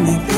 me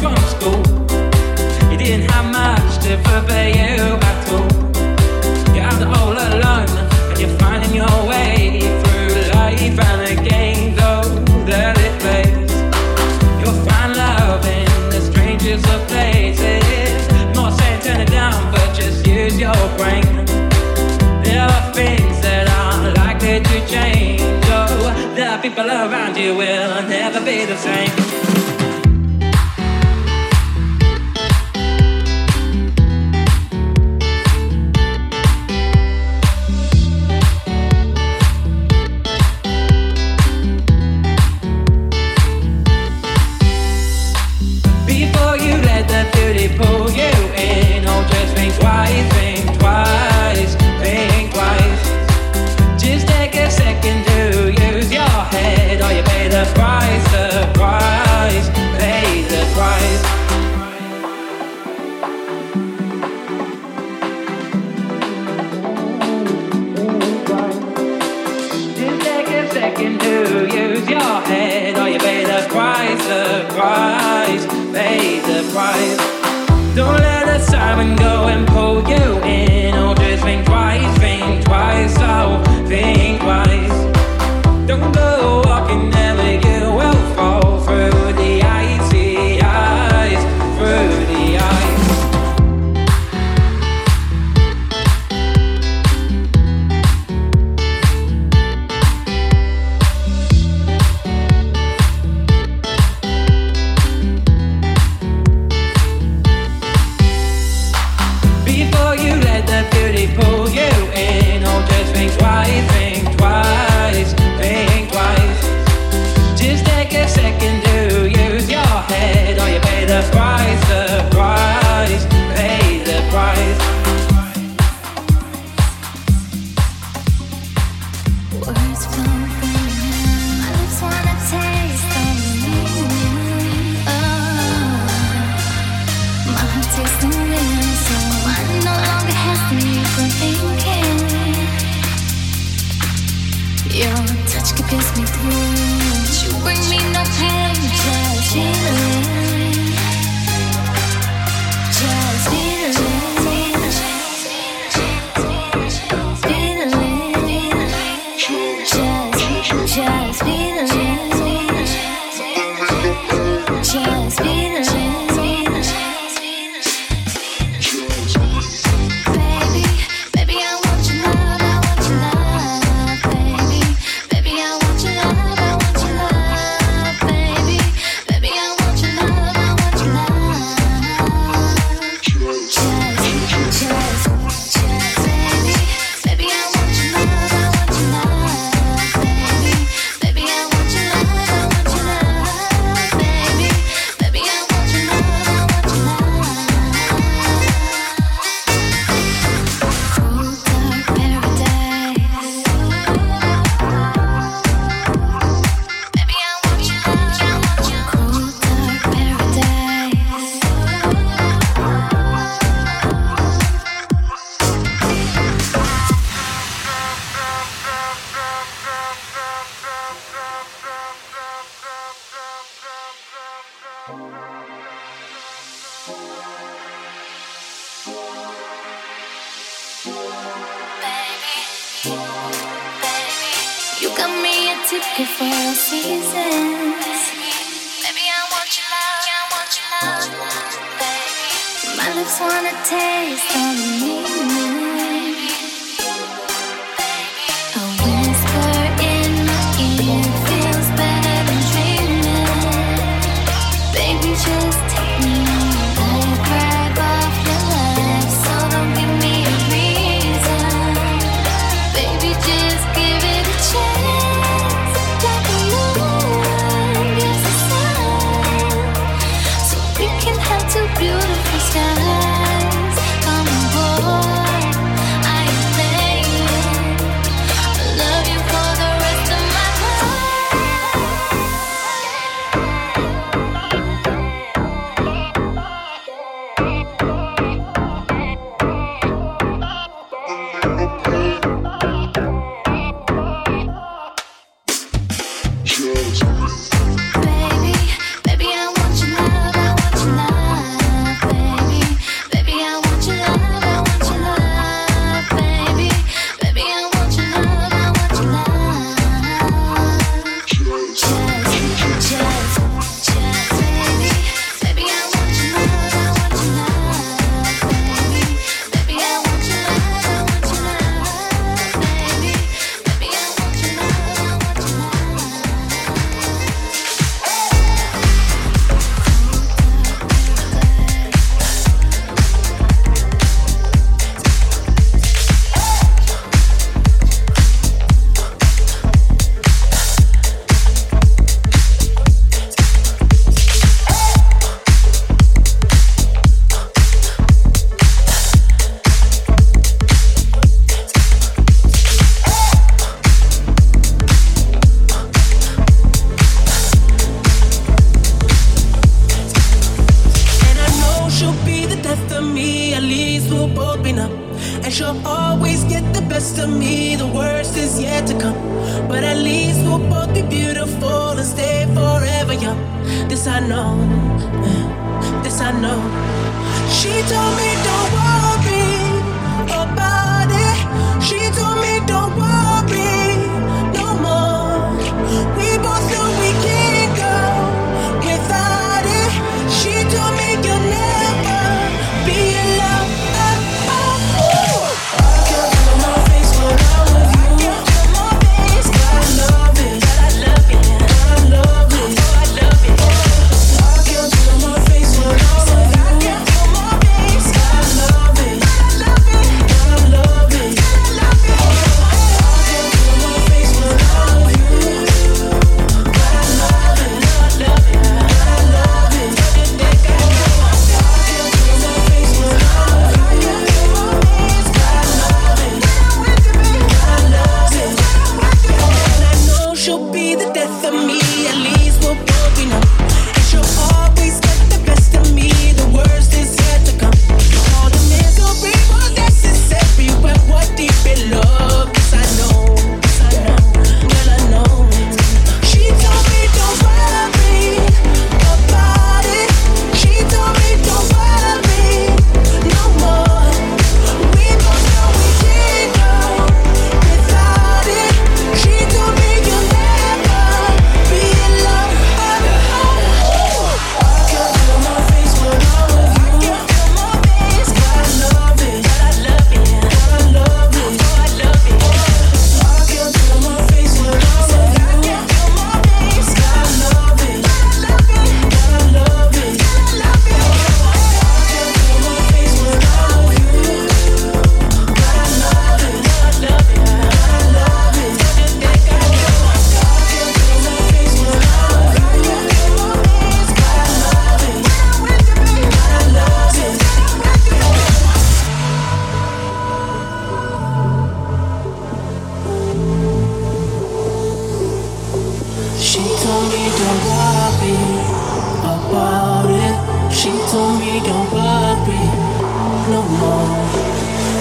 from school. You didn't have much to prepare you at all. You're out all alone, and you're finding your way through life and again, though that it plays. You'll find love in the strangest of places. Not saying turn it down, but just use your brain. There are things that are likely to change. Oh, the people around you will never be the same.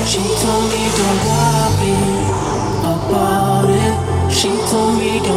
She told me don't worry about it. She told me don't.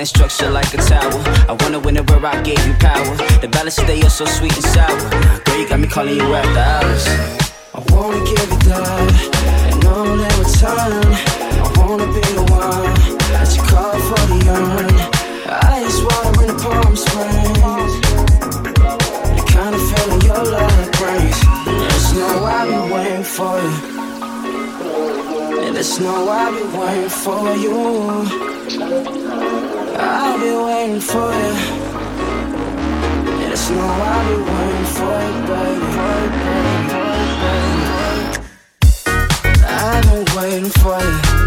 thin structure like a tower. I wonder whenever I gave you power. The balance today is so sweet and sour. Girl, you got me calling you after hours. I wanna give it up and all that time. I wanna be the one that you call for the yarn. Ice water in the palm springs. The kind of feeling your love brings. There's no I've been waiting for you. And there's no I've been waiting for you. I've been waiting for you. I've waiting for you. I've been waiting for you.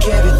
carry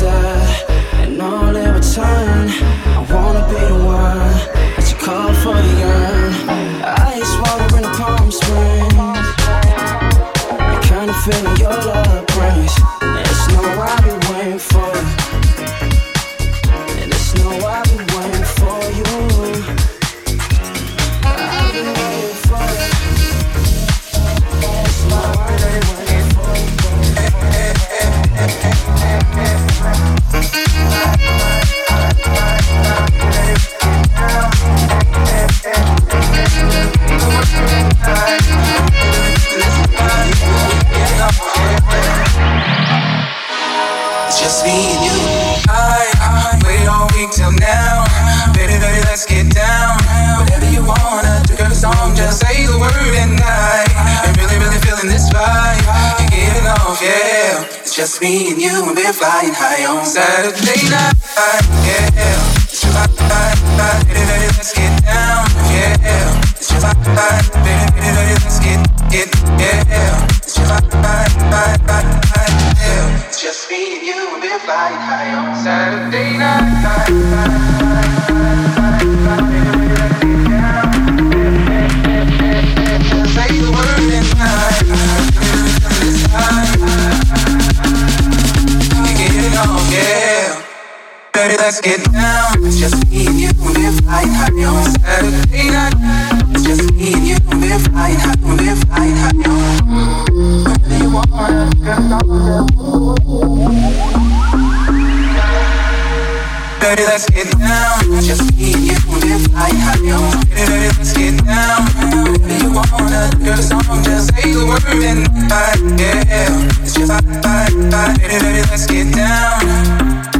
Let's get down. It's just me and you. We're high on Saturday night. It's just me and you. We're high. We're high on. Whether you are, girl, I'm let's get down. Just me and you. We're high on. Baby, let's get down. Whether you wanna, girl, it's. Just say the word and I, yeah. It's just I, I, I. Let's get down.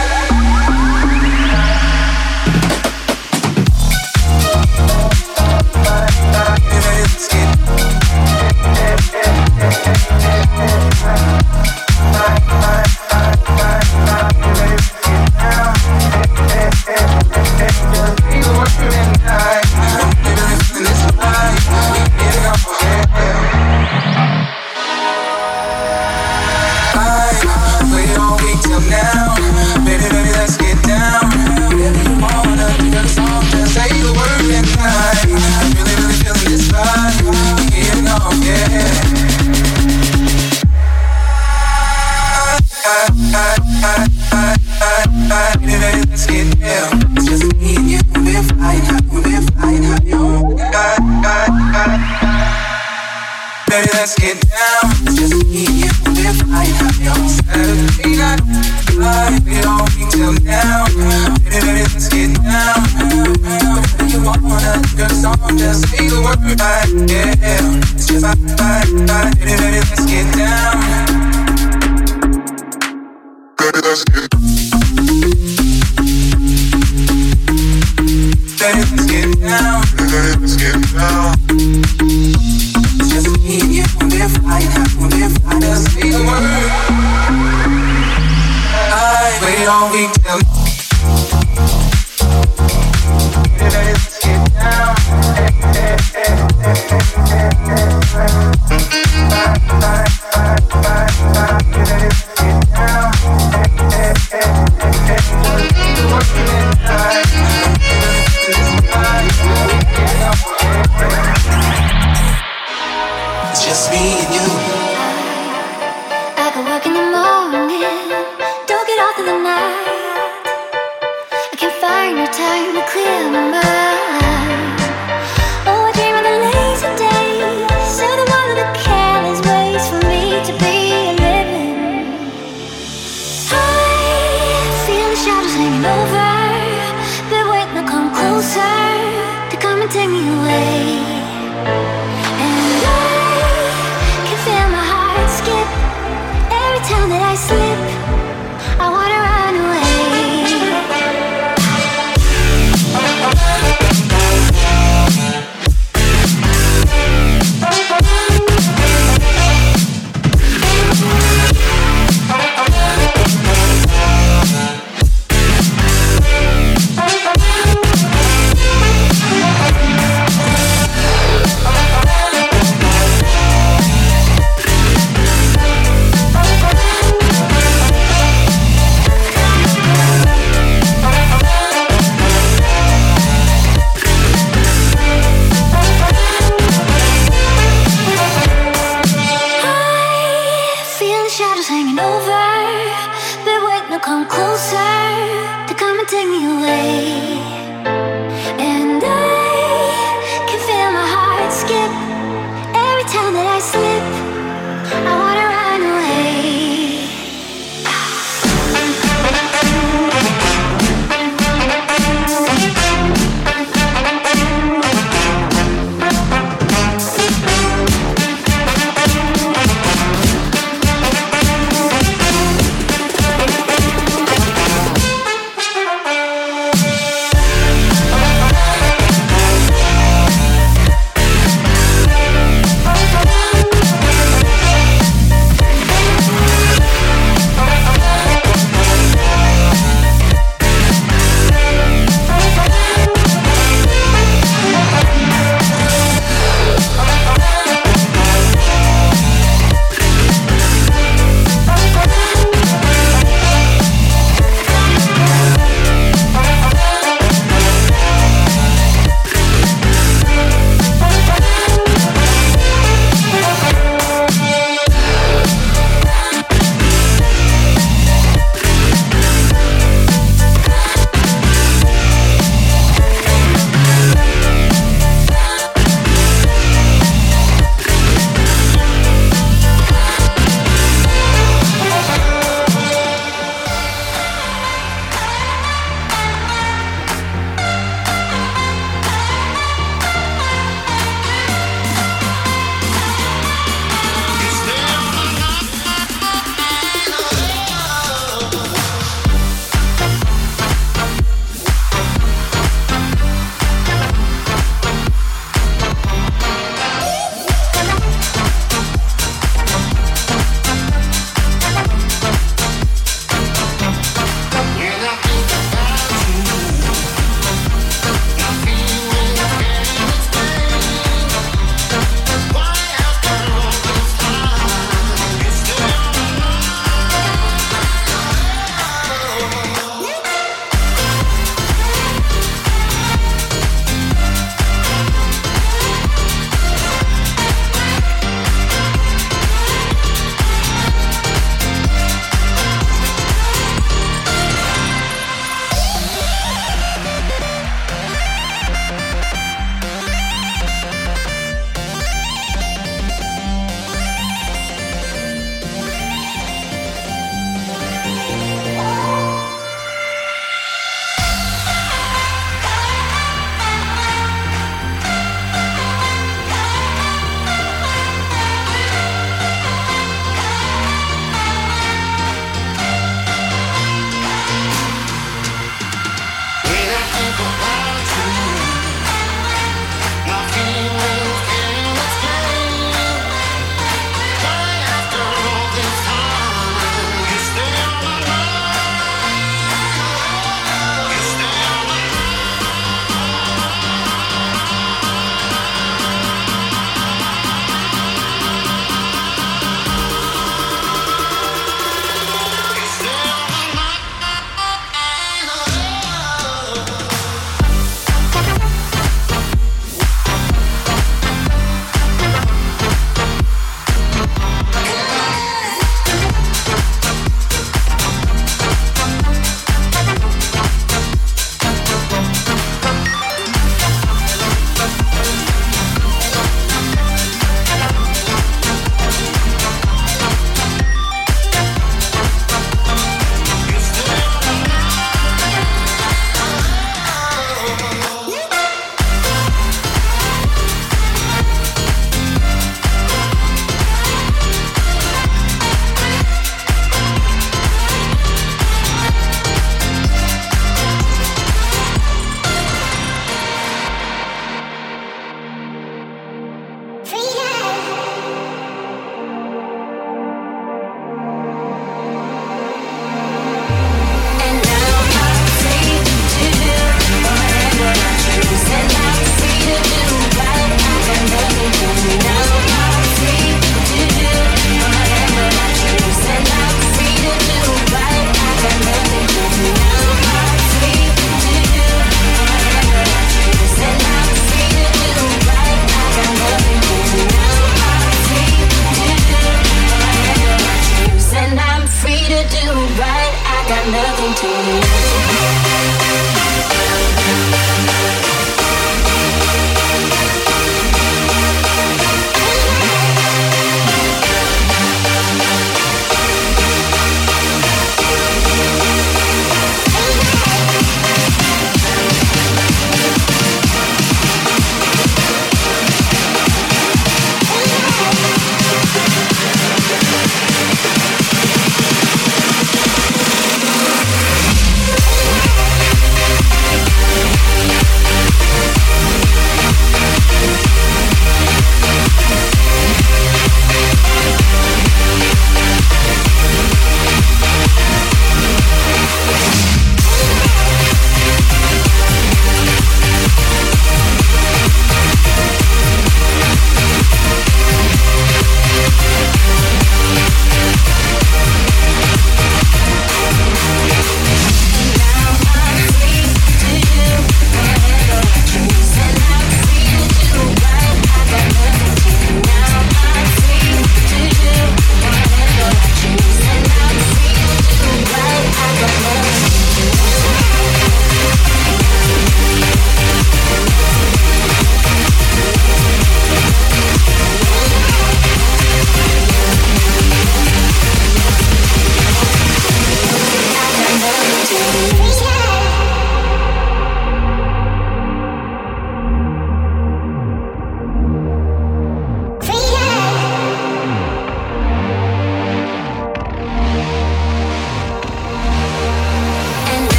Baby, let's get down. You wanna, just say the word. Yeah, it's just. Baby, let's get down. Baby, let's get down. Baby, let's get down. It's just me just say the word we only tell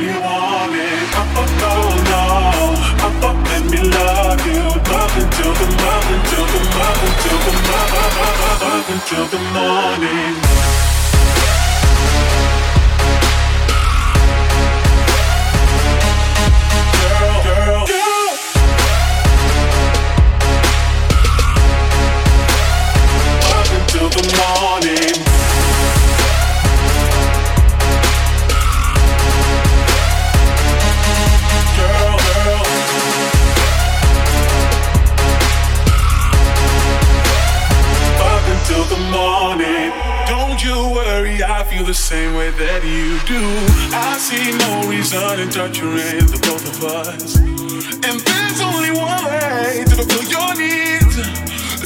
you want it. Up, let me love you. Love until the love until the love until the love until the morning. same way that you do. I see no reason in torturing the both of us. And there's only one way to fulfill your needs.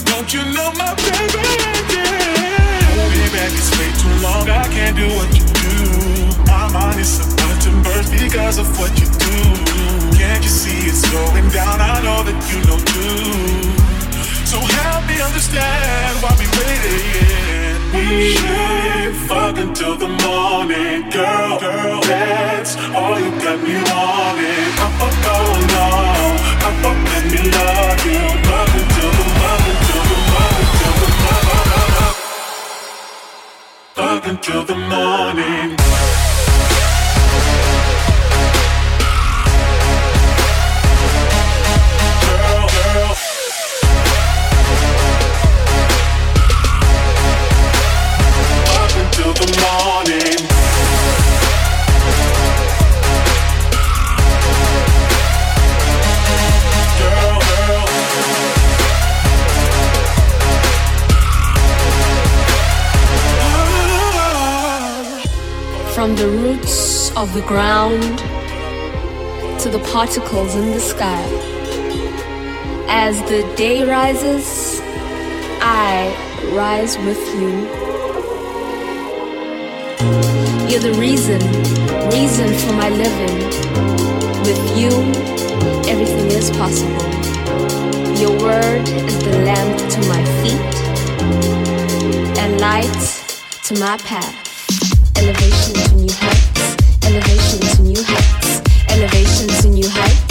Don't you know my baby? Yeah. Holding back way too long. I can't do what you do. My mind is about to burst because of what you do. Can't you see it's going down? I know that you know too. So help me understand why we waited fuck until the morning, girl. Girl, that's all you got me wanting. Let me love you. Love until the until the until the. Love until the morning. of the ground to the particles in the sky. As the day rises, I rise with you. You're the reason, reason for my living. With you, everything is possible. Your word is the lamp to my feet and light to my path. Elevation elevation to new heights, elevation to new heights.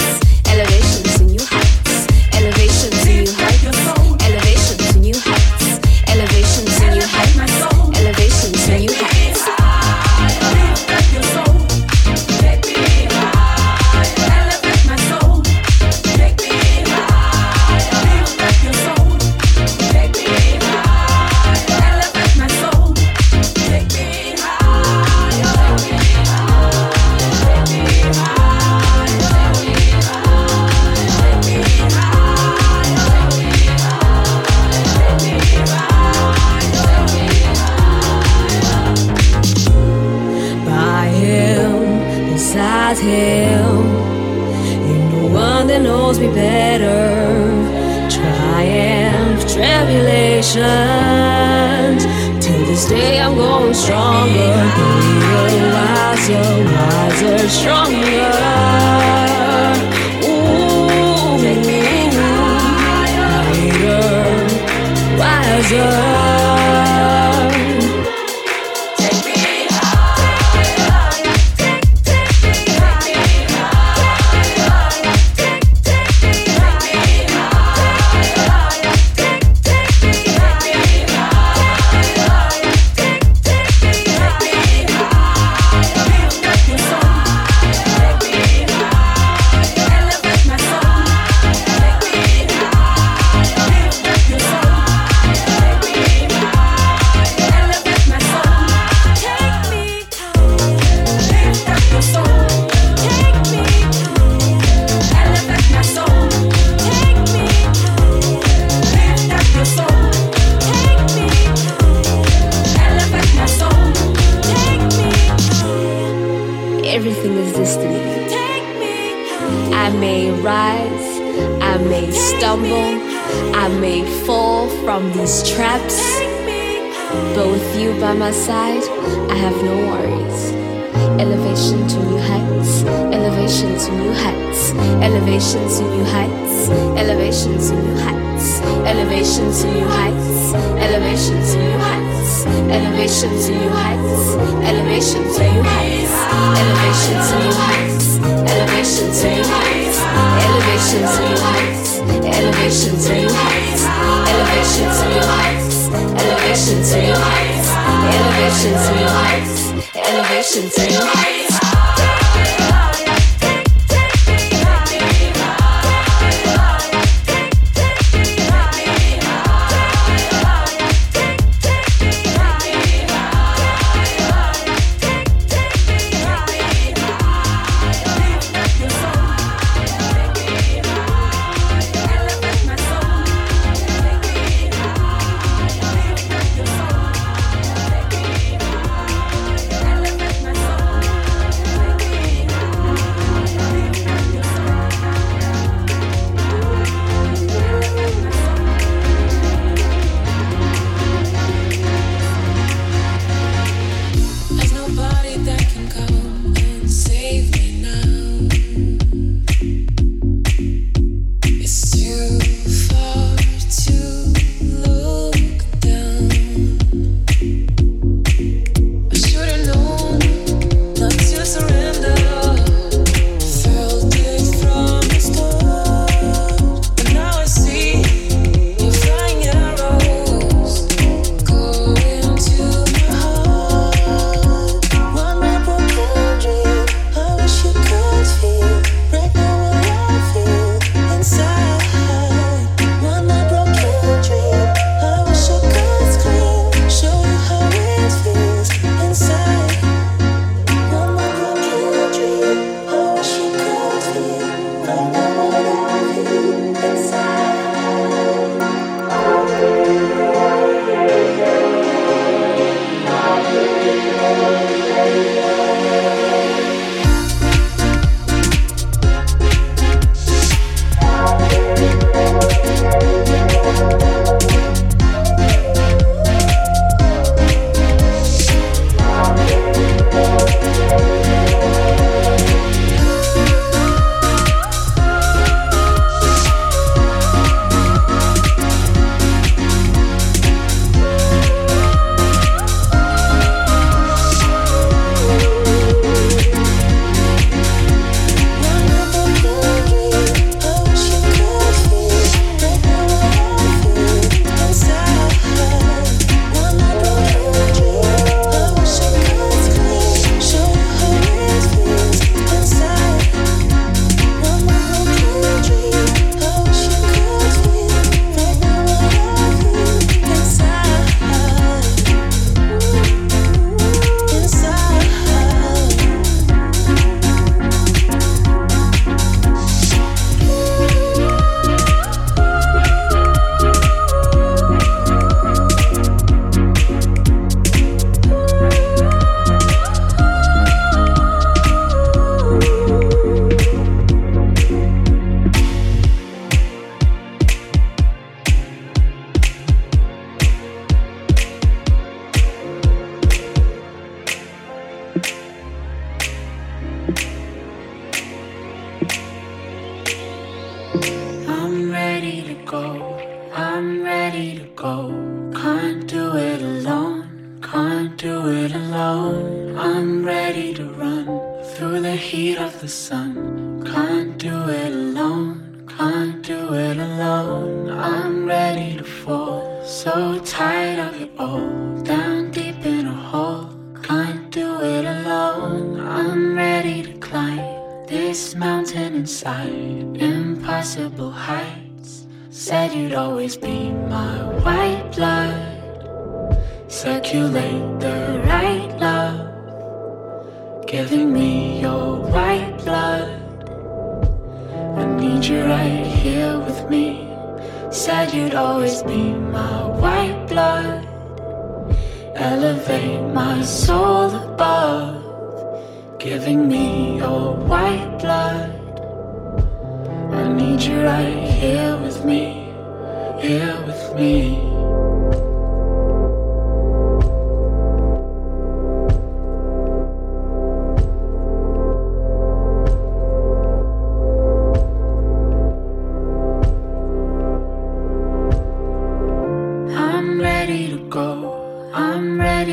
Elevation to new heights, elevation to new heights, elevation to new heights, elevation to new heights, elevation to new heights, elevation to new heights, elevation to new heights, elevation to new heights, elevation to new heights, elevation to new heights, elevation to new heights, elevation to new heights.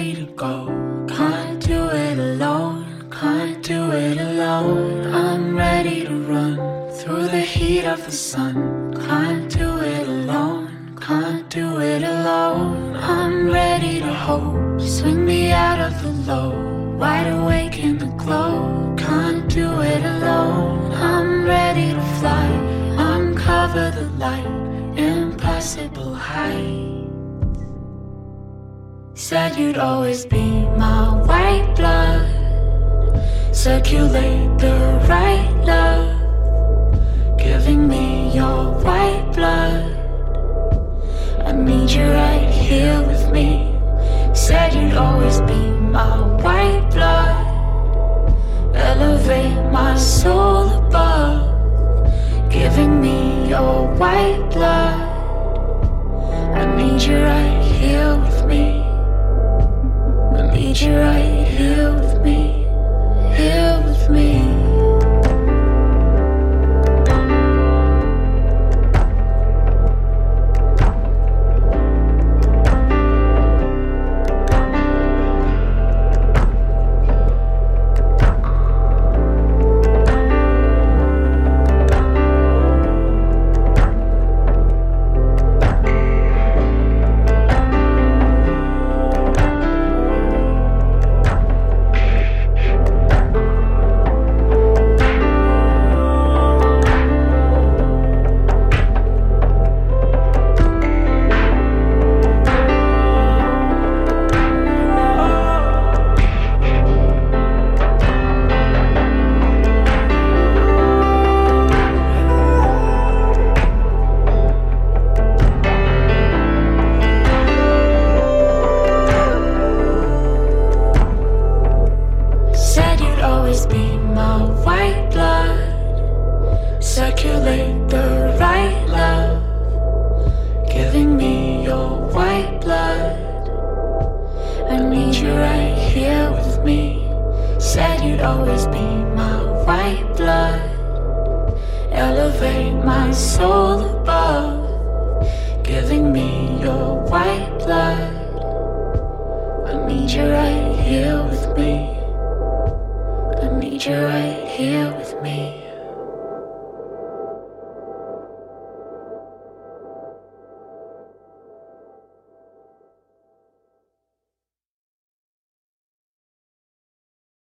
To go. Can't do it alone. Can't do it alone. I'm ready to run through the heat of the sun. Can't do it alone. Can't do it alone. I'm ready to hope. Swing me out of the low. Wide awake in the glow. Can't do it alone. I'm ready to fly. Uncover the light. Impossible height. Said you'd always be my white blood. Circulate the right love. Giving me your white blood. I need you right here with me. Said you'd always be my white blood. Elevate my soul above. Giving me your white blood. I need you right here with me. Right here with me,